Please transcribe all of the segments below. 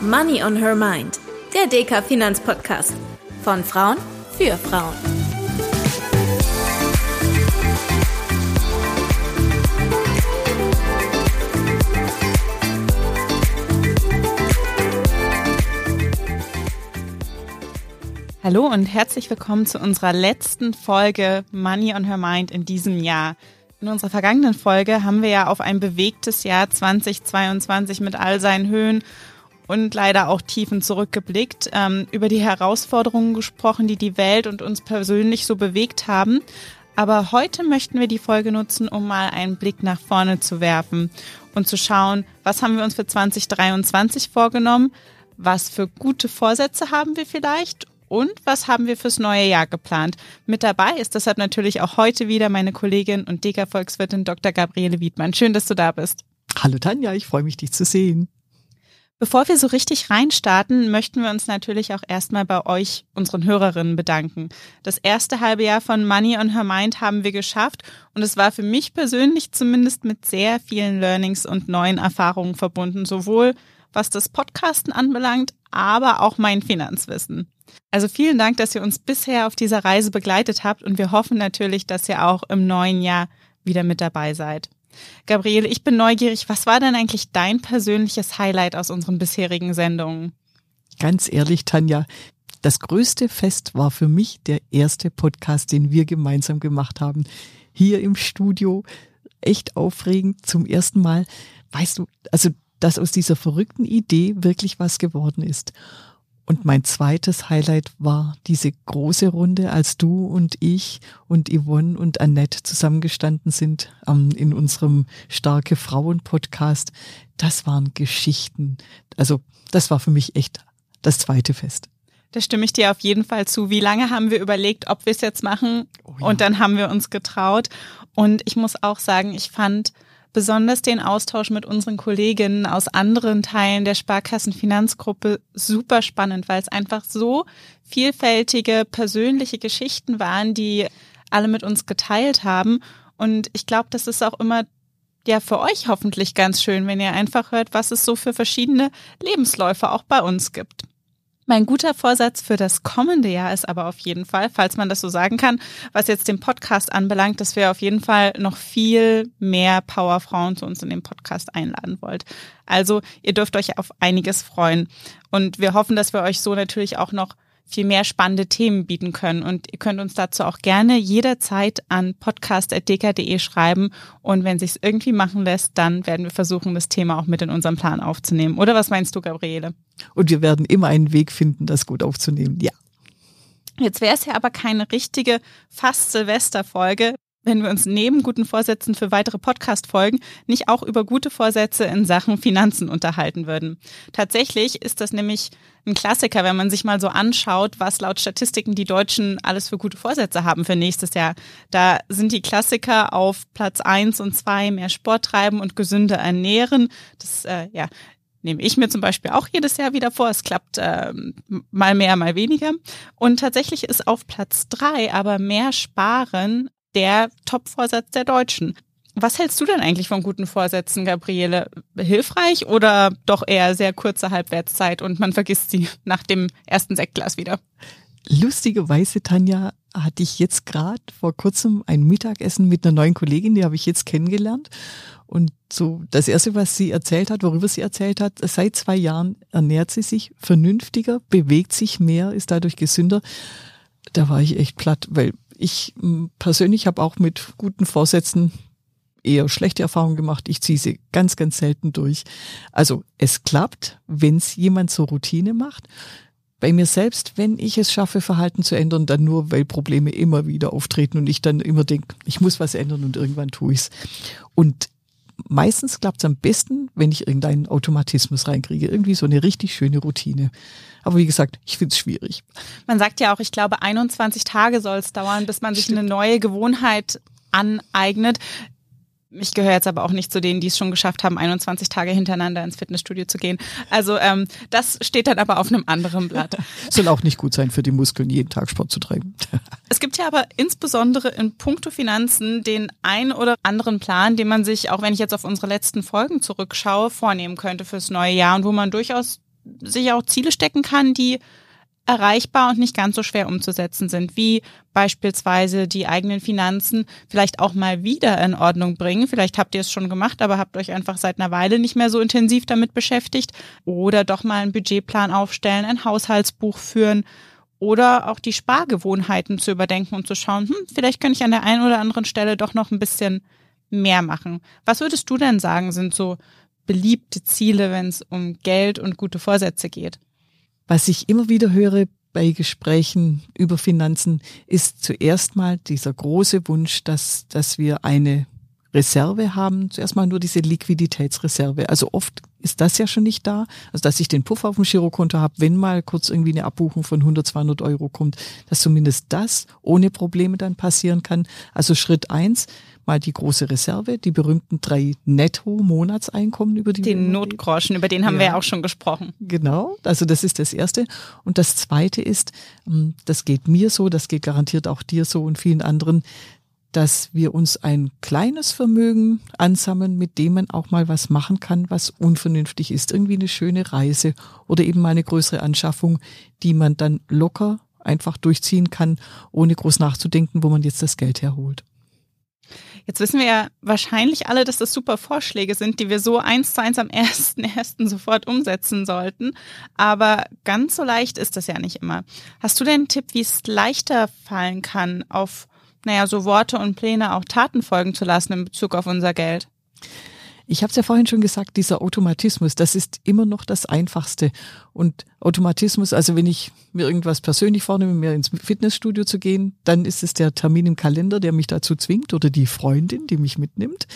Money on Her Mind, der DK Finanzpodcast. Von Frauen für Frauen. Hallo und herzlich willkommen zu unserer letzten Folge Money on Her Mind in diesem Jahr. In unserer vergangenen Folge haben wir ja auf ein bewegtes Jahr 2022 mit all seinen Höhen und leider auch Tiefen zurückgeblickt, ähm, über die Herausforderungen gesprochen, die die Welt und uns persönlich so bewegt haben. Aber heute möchten wir die Folge nutzen, um mal einen Blick nach vorne zu werfen und zu schauen, was haben wir uns für 2023 vorgenommen, was für gute Vorsätze haben wir vielleicht und was haben wir fürs neue Jahr geplant. Mit dabei ist deshalb natürlich auch heute wieder meine Kollegin und DK-Volkswirtin Dr. Gabriele Wiedmann. Schön, dass du da bist. Hallo Tanja, ich freue mich, dich zu sehen. Bevor wir so richtig reinstarten, möchten wir uns natürlich auch erstmal bei euch, unseren Hörerinnen, bedanken. Das erste halbe Jahr von Money on Her Mind haben wir geschafft und es war für mich persönlich zumindest mit sehr vielen Learnings und neuen Erfahrungen verbunden, sowohl was das Podcasten anbelangt, aber auch mein Finanzwissen. Also vielen Dank, dass ihr uns bisher auf dieser Reise begleitet habt und wir hoffen natürlich, dass ihr auch im neuen Jahr wieder mit dabei seid. Gabriele, ich bin neugierig. Was war denn eigentlich dein persönliches Highlight aus unseren bisherigen Sendungen? Ganz ehrlich, Tanja, das größte Fest war für mich der erste Podcast, den wir gemeinsam gemacht haben. Hier im Studio. Echt aufregend. Zum ersten Mal. Weißt du, also, dass aus dieser verrückten Idee wirklich was geworden ist. Und mein zweites Highlight war diese große Runde, als du und ich und Yvonne und Annette zusammengestanden sind ähm, in unserem Starke Frauen Podcast. Das waren Geschichten. Also das war für mich echt das zweite Fest. Da stimme ich dir auf jeden Fall zu. Wie lange haben wir überlegt, ob wir es jetzt machen? Oh ja. Und dann haben wir uns getraut. Und ich muss auch sagen, ich fand besonders den Austausch mit unseren Kolleginnen aus anderen Teilen der Sparkassenfinanzgruppe super spannend, weil es einfach so vielfältige persönliche Geschichten waren, die alle mit uns geteilt haben. Und ich glaube, das ist auch immer ja für euch hoffentlich ganz schön, wenn ihr einfach hört, was es so für verschiedene Lebensläufe auch bei uns gibt. Mein guter Vorsatz für das kommende Jahr ist aber auf jeden Fall, falls man das so sagen kann, was jetzt den Podcast anbelangt, dass wir auf jeden Fall noch viel mehr Powerfrauen zu uns in den Podcast einladen wollt. Also ihr dürft euch auf einiges freuen. Und wir hoffen, dass wir euch so natürlich auch noch viel mehr spannende Themen bieten können. Und ihr könnt uns dazu auch gerne jederzeit an podcast.dk.de schreiben. Und wenn sich irgendwie machen lässt, dann werden wir versuchen, das Thema auch mit in unserem Plan aufzunehmen. Oder was meinst du, Gabriele? Und wir werden immer einen Weg finden, das gut aufzunehmen. Ja. Jetzt wäre es ja aber keine richtige fast Silvesterfolge, wenn wir uns neben guten Vorsätzen für weitere Podcast-Folgen nicht auch über gute Vorsätze in Sachen Finanzen unterhalten würden. Tatsächlich ist das nämlich ein Klassiker, wenn man sich mal so anschaut, was laut Statistiken die Deutschen alles für gute Vorsätze haben für nächstes Jahr. Da sind die Klassiker auf Platz eins und zwei mehr Sport treiben und gesünder ernähren. Das äh, ja, nehme ich mir zum Beispiel auch jedes Jahr wieder vor. Es klappt äh, mal mehr, mal weniger. Und tatsächlich ist auf Platz drei aber mehr sparen der Top-Vorsatz der Deutschen. Was hältst du denn eigentlich von guten Vorsätzen, Gabriele? Hilfreich oder doch eher sehr kurze Halbwertszeit und man vergisst sie nach dem ersten Sektglas wieder? Lustigerweise, Tanja, hatte ich jetzt gerade vor kurzem ein Mittagessen mit einer neuen Kollegin, die habe ich jetzt kennengelernt. Und so das Erste, was sie erzählt hat, worüber sie erzählt hat, seit zwei Jahren ernährt sie sich vernünftiger, bewegt sich mehr, ist dadurch gesünder. Da war ich echt platt, weil ich persönlich habe auch mit guten Vorsätzen eher schlechte Erfahrungen gemacht. Ich ziehe sie ganz, ganz selten durch. Also es klappt, wenn es jemand zur Routine macht. Bei mir selbst, wenn ich es schaffe, Verhalten zu ändern, dann nur, weil Probleme immer wieder auftreten und ich dann immer denke, ich muss was ändern und irgendwann tue ich es. Und meistens klappt es am besten, wenn ich irgendeinen Automatismus reinkriege. Irgendwie so eine richtig schöne Routine. Aber wie gesagt, ich finde es schwierig. Man sagt ja auch, ich glaube, 21 Tage soll es dauern, bis man sich Stimmt. eine neue Gewohnheit aneignet. Ich gehöre jetzt aber auch nicht zu denen, die es schon geschafft haben, 21 Tage hintereinander ins Fitnessstudio zu gehen. Also ähm, das steht dann aber auf einem anderen Blatt. Soll auch nicht gut sein für die Muskeln, jeden Tag Sport zu treiben. Es gibt ja aber insbesondere in puncto Finanzen den ein oder anderen Plan, den man sich, auch wenn ich jetzt auf unsere letzten Folgen zurückschaue, vornehmen könnte fürs neue Jahr und wo man durchaus sich auch Ziele stecken kann, die erreichbar und nicht ganz so schwer umzusetzen sind, wie beispielsweise die eigenen Finanzen vielleicht auch mal wieder in Ordnung bringen. Vielleicht habt ihr es schon gemacht, aber habt euch einfach seit einer Weile nicht mehr so intensiv damit beschäftigt oder doch mal einen Budgetplan aufstellen, ein Haushaltsbuch führen oder auch die Spargewohnheiten zu überdenken und zu schauen, hm, vielleicht kann ich an der einen oder anderen Stelle doch noch ein bisschen mehr machen. Was würdest du denn sagen, sind so beliebte Ziele, wenn es um Geld und gute Vorsätze geht? Was ich immer wieder höre bei Gesprächen über Finanzen, ist zuerst mal dieser große Wunsch, dass, dass wir eine Reserve haben, zuerst mal nur diese Liquiditätsreserve. Also oft ist das ja schon nicht da. Also dass ich den Puffer auf dem Girokonto habe, wenn mal kurz irgendwie eine Abbuchung von 100, 200 Euro kommt, dass zumindest das ohne Probleme dann passieren kann. Also Schritt eins, mal die große Reserve, die berühmten drei Netto-Monatseinkommen, über die den Notgroschen, über den haben ja. wir ja auch schon gesprochen. Genau, also das ist das Erste. Und das Zweite ist, ähm, das geht mir so, das geht garantiert auch dir so und vielen anderen, dass wir uns ein kleines Vermögen ansammeln, mit dem man auch mal was machen kann, was unvernünftig ist. Irgendwie eine schöne Reise oder eben mal eine größere Anschaffung, die man dann locker einfach durchziehen kann, ohne groß nachzudenken, wo man jetzt das Geld herholt. Jetzt wissen wir ja wahrscheinlich alle, dass das super Vorschläge sind, die wir so eins zu eins am ersten ersten sofort umsetzen sollten. Aber ganz so leicht ist das ja nicht immer. Hast du denn einen Tipp, wie es leichter fallen kann, auf naja, so Worte und Pläne auch Taten folgen zu lassen in Bezug auf unser Geld? Ich habe es ja vorhin schon gesagt, dieser Automatismus, das ist immer noch das Einfachste. Und Automatismus, also wenn ich mir irgendwas persönlich vornehme, mir ins Fitnessstudio zu gehen, dann ist es der Termin im Kalender, der mich dazu zwingt oder die Freundin, die mich mitnimmt.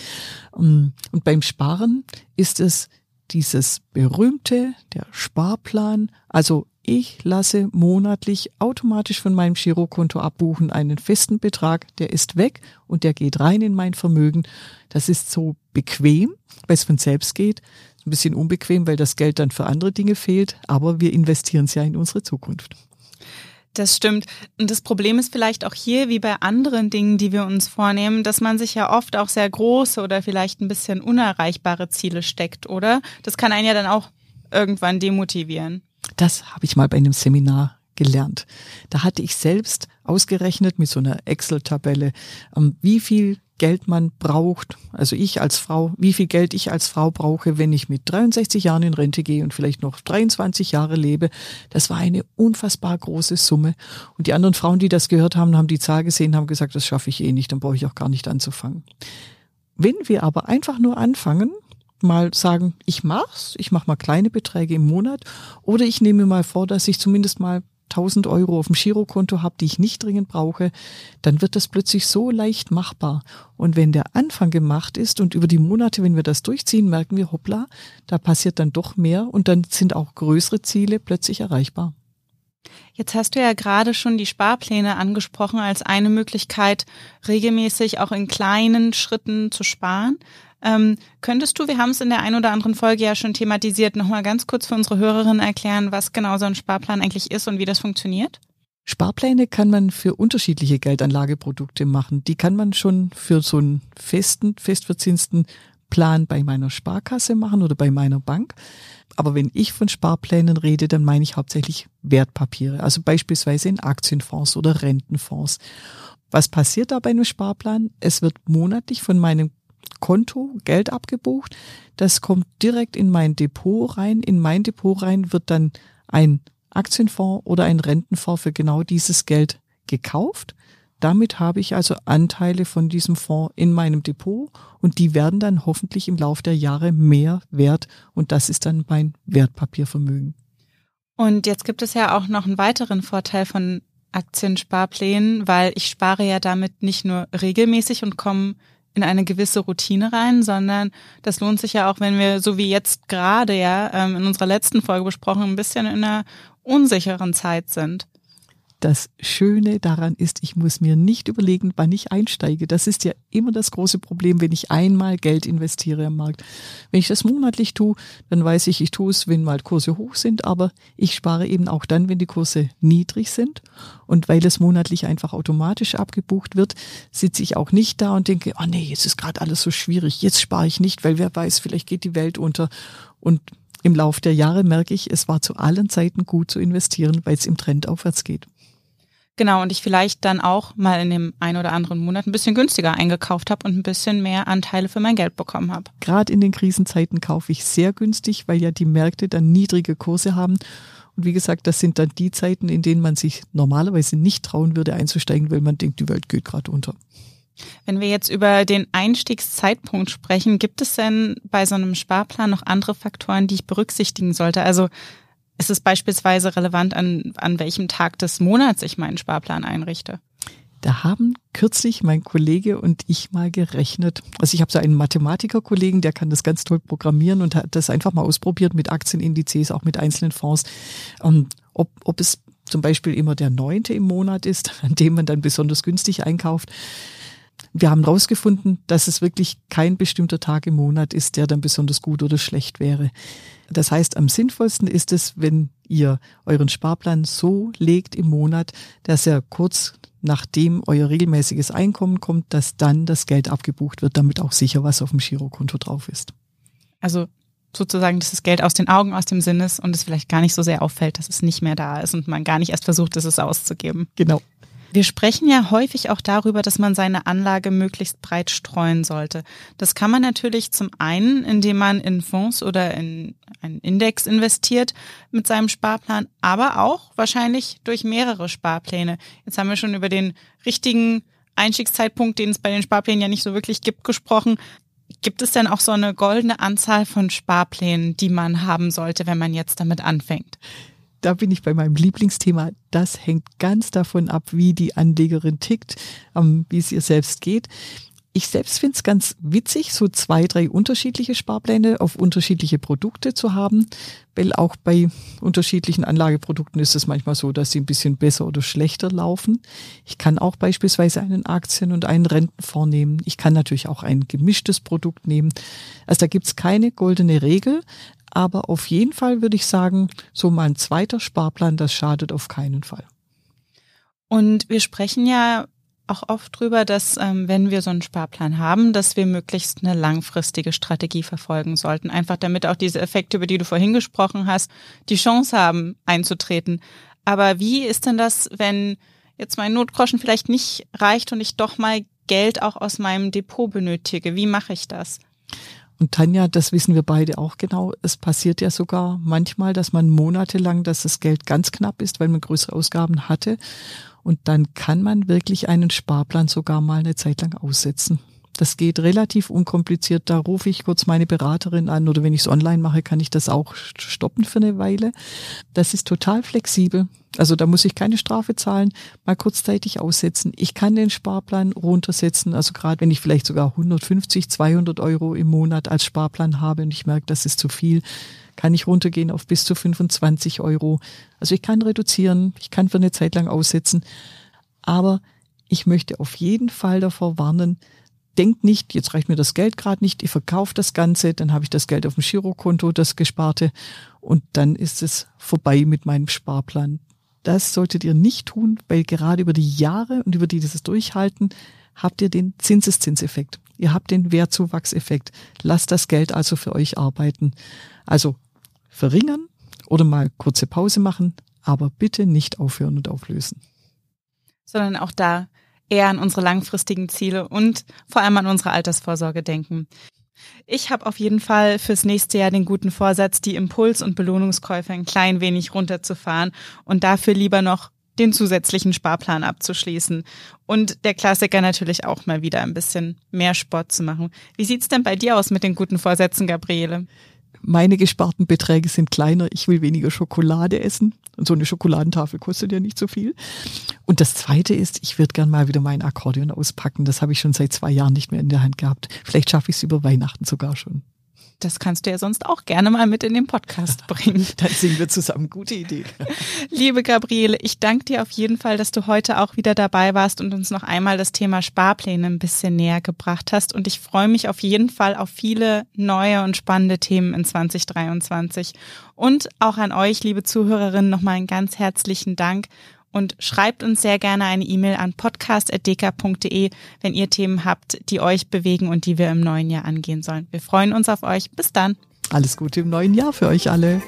Und beim Sparen ist es dieses berühmte, der Sparplan, also ich lasse monatlich automatisch von meinem Girokonto abbuchen einen festen Betrag, der ist weg und der geht rein in mein Vermögen. Das ist so bequem, weil es von selbst geht. Ein bisschen unbequem, weil das Geld dann für andere Dinge fehlt, aber wir investieren es ja in unsere Zukunft. Das stimmt. Und das Problem ist vielleicht auch hier, wie bei anderen Dingen, die wir uns vornehmen, dass man sich ja oft auch sehr große oder vielleicht ein bisschen unerreichbare Ziele steckt, oder? Das kann einen ja dann auch irgendwann demotivieren. Das habe ich mal bei einem Seminar gelernt. Da hatte ich selbst ausgerechnet mit so einer Excel-Tabelle, ähm, wie viel Geld man braucht, also ich als Frau, wie viel Geld ich als Frau brauche, wenn ich mit 63 Jahren in Rente gehe und vielleicht noch 23 Jahre lebe. Das war eine unfassbar große Summe. Und die anderen Frauen, die das gehört haben, haben die Zahl gesehen, haben gesagt, das schaffe ich eh nicht, dann brauche ich auch gar nicht anzufangen. Wenn wir aber einfach nur anfangen mal sagen, ich mach's, ich mach mal kleine Beträge im Monat oder ich nehme mal vor, dass ich zumindest mal 1000 Euro auf dem Girokonto habe, die ich nicht dringend brauche, dann wird das plötzlich so leicht machbar. Und wenn der Anfang gemacht ist und über die Monate, wenn wir das durchziehen, merken wir, hoppla, da passiert dann doch mehr und dann sind auch größere Ziele plötzlich erreichbar. Jetzt hast du ja gerade schon die Sparpläne angesprochen als eine Möglichkeit, regelmäßig auch in kleinen Schritten zu sparen. Ähm, könntest du, wir haben es in der ein oder anderen Folge ja schon thematisiert, nochmal ganz kurz für unsere Hörerinnen erklären, was genau so ein Sparplan eigentlich ist und wie das funktioniert? Sparpläne kann man für unterschiedliche Geldanlageprodukte machen. Die kann man schon für so einen festen, festverzinsten Plan bei meiner Sparkasse machen oder bei meiner Bank. Aber wenn ich von Sparplänen rede, dann meine ich hauptsächlich Wertpapiere, also beispielsweise in Aktienfonds oder Rentenfonds. Was passiert da bei einem Sparplan? Es wird monatlich von meinem Konto Geld abgebucht. Das kommt direkt in mein Depot rein. In mein Depot rein wird dann ein Aktienfonds oder ein Rentenfonds für genau dieses Geld gekauft. Damit habe ich also Anteile von diesem Fonds in meinem Depot und die werden dann hoffentlich im Laufe der Jahre mehr wert und das ist dann mein Wertpapiervermögen. Und jetzt gibt es ja auch noch einen weiteren Vorteil von Aktiensparplänen, weil ich spare ja damit nicht nur regelmäßig und komme in eine gewisse Routine rein, sondern das lohnt sich ja auch, wenn wir, so wie jetzt gerade ja ähm, in unserer letzten Folge besprochen, ein bisschen in einer unsicheren Zeit sind. Das Schöne daran ist, ich muss mir nicht überlegen, wann ich einsteige. Das ist ja immer das große Problem, wenn ich einmal Geld investiere am Markt. Wenn ich das monatlich tue, dann weiß ich, ich tue es, wenn mal Kurse hoch sind, aber ich spare eben auch dann, wenn die Kurse niedrig sind. Und weil es monatlich einfach automatisch abgebucht wird, sitze ich auch nicht da und denke, oh nee, jetzt ist gerade alles so schwierig, jetzt spare ich nicht, weil wer weiß, vielleicht geht die Welt unter. Und im Lauf der Jahre merke ich, es war zu allen Zeiten gut zu investieren, weil es im Trend aufwärts geht. Genau, und ich vielleicht dann auch mal in dem ein oder anderen Monat ein bisschen günstiger eingekauft habe und ein bisschen mehr Anteile für mein Geld bekommen habe. Gerade in den Krisenzeiten kaufe ich sehr günstig, weil ja die Märkte dann niedrige Kurse haben. Und wie gesagt, das sind dann die Zeiten, in denen man sich normalerweise nicht trauen würde einzusteigen, weil man denkt, die Welt geht gerade unter. Wenn wir jetzt über den Einstiegszeitpunkt sprechen, gibt es denn bei so einem Sparplan noch andere Faktoren, die ich berücksichtigen sollte? Also ist es beispielsweise relevant, an, an welchem Tag des Monats ich meinen Sparplan einrichte? Da haben kürzlich mein Kollege und ich mal gerechnet. Also ich habe so einen Mathematikerkollegen, der kann das ganz toll programmieren und hat das einfach mal ausprobiert mit Aktienindizes, auch mit einzelnen Fonds, ähm, ob, ob es zum Beispiel immer der neunte im Monat ist, an dem man dann besonders günstig einkauft. Wir haben herausgefunden, dass es wirklich kein bestimmter Tag im Monat ist, der dann besonders gut oder schlecht wäre. Das heißt, am sinnvollsten ist es, wenn ihr euren Sparplan so legt im Monat, dass er kurz nachdem euer regelmäßiges Einkommen kommt, dass dann das Geld abgebucht wird, damit auch sicher was auf dem Girokonto drauf ist. Also sozusagen, dass das Geld aus den Augen, aus dem Sinn ist und es vielleicht gar nicht so sehr auffällt, dass es nicht mehr da ist und man gar nicht erst versucht, es auszugeben. Genau. Wir sprechen ja häufig auch darüber, dass man seine Anlage möglichst breit streuen sollte. Das kann man natürlich zum einen, indem man in Fonds oder in einen Index investiert mit seinem Sparplan, aber auch wahrscheinlich durch mehrere Sparpläne. Jetzt haben wir schon über den richtigen Einstiegszeitpunkt, den es bei den Sparplänen ja nicht so wirklich gibt, gesprochen. Gibt es denn auch so eine goldene Anzahl von Sparplänen, die man haben sollte, wenn man jetzt damit anfängt? Da bin ich bei meinem Lieblingsthema. Das hängt ganz davon ab, wie die Anlegerin tickt, ähm, wie es ihr selbst geht. Ich selbst finde es ganz witzig, so zwei, drei unterschiedliche Sparpläne auf unterschiedliche Produkte zu haben, weil auch bei unterschiedlichen Anlageprodukten ist es manchmal so, dass sie ein bisschen besser oder schlechter laufen. Ich kann auch beispielsweise einen Aktien- und einen Rentenfonds nehmen. Ich kann natürlich auch ein gemischtes Produkt nehmen. Also da gibt's keine goldene Regel, aber auf jeden Fall würde ich sagen, so mal ein zweiter Sparplan, das schadet auf keinen Fall. Und wir sprechen ja auch oft drüber, dass ähm, wenn wir so einen Sparplan haben, dass wir möglichst eine langfristige Strategie verfolgen sollten. Einfach damit auch diese Effekte, über die du vorhin gesprochen hast, die Chance haben einzutreten. Aber wie ist denn das, wenn jetzt mein Notgroschen vielleicht nicht reicht und ich doch mal Geld auch aus meinem Depot benötige? Wie mache ich das? Und Tanja, das wissen wir beide auch genau. Es passiert ja sogar manchmal, dass man monatelang, dass das Geld ganz knapp ist, weil man größere Ausgaben hatte. Und dann kann man wirklich einen Sparplan sogar mal eine Zeit lang aussetzen. Das geht relativ unkompliziert. Da rufe ich kurz meine Beraterin an oder wenn ich es online mache, kann ich das auch stoppen für eine Weile. Das ist total flexibel. Also da muss ich keine Strafe zahlen, mal kurzzeitig aussetzen. Ich kann den Sparplan runtersetzen. Also gerade wenn ich vielleicht sogar 150, 200 Euro im Monat als Sparplan habe und ich merke, das ist zu viel, kann ich runtergehen auf bis zu 25 Euro. Also ich kann reduzieren, ich kann für eine Zeit lang aussetzen. Aber ich möchte auf jeden Fall davor warnen, denkt nicht, jetzt reicht mir das Geld gerade nicht, ich verkaufe das Ganze, dann habe ich das Geld auf dem Girokonto, das gesparte und dann ist es vorbei mit meinem Sparplan. Das solltet ihr nicht tun, weil gerade über die Jahre und über dieses Durchhalten habt ihr den Zinseszinseffekt. Ihr habt den Wertzuwachseffekt. Lasst das Geld also für euch arbeiten. Also verringern oder mal kurze Pause machen, aber bitte nicht aufhören und auflösen. Sondern auch da eher an unsere langfristigen Ziele und vor allem an unsere Altersvorsorge denken. Ich habe auf jeden Fall fürs nächste Jahr den guten Vorsatz, die Impuls- und Belohnungskäufe ein klein wenig runterzufahren und dafür lieber noch den zusätzlichen Sparplan abzuschließen und der Klassiker natürlich auch mal wieder ein bisschen mehr Sport zu machen. Wie sieht's denn bei dir aus mit den guten Vorsätzen, Gabriele? Meine gesparten Beträge sind kleiner. Ich will weniger Schokolade essen. Und so eine Schokoladentafel kostet ja nicht so viel. Und das Zweite ist, ich würde gern mal wieder mein Akkordeon auspacken. Das habe ich schon seit zwei Jahren nicht mehr in der Hand gehabt. Vielleicht schaffe ich es über Weihnachten sogar schon. Das kannst du ja sonst auch gerne mal mit in den Podcast bringen. Dann singen wir zusammen. Gute Idee. Liebe Gabriele, ich danke dir auf jeden Fall, dass du heute auch wieder dabei warst und uns noch einmal das Thema Sparpläne ein bisschen näher gebracht hast. Und ich freue mich auf jeden Fall auf viele neue und spannende Themen in 2023. Und auch an euch, liebe Zuhörerinnen, nochmal einen ganz herzlichen Dank und schreibt uns sehr gerne eine E-Mail an podcast.deka.de, wenn ihr Themen habt, die euch bewegen und die wir im neuen Jahr angehen sollen. Wir freuen uns auf euch. Bis dann. Alles Gute im neuen Jahr für euch alle.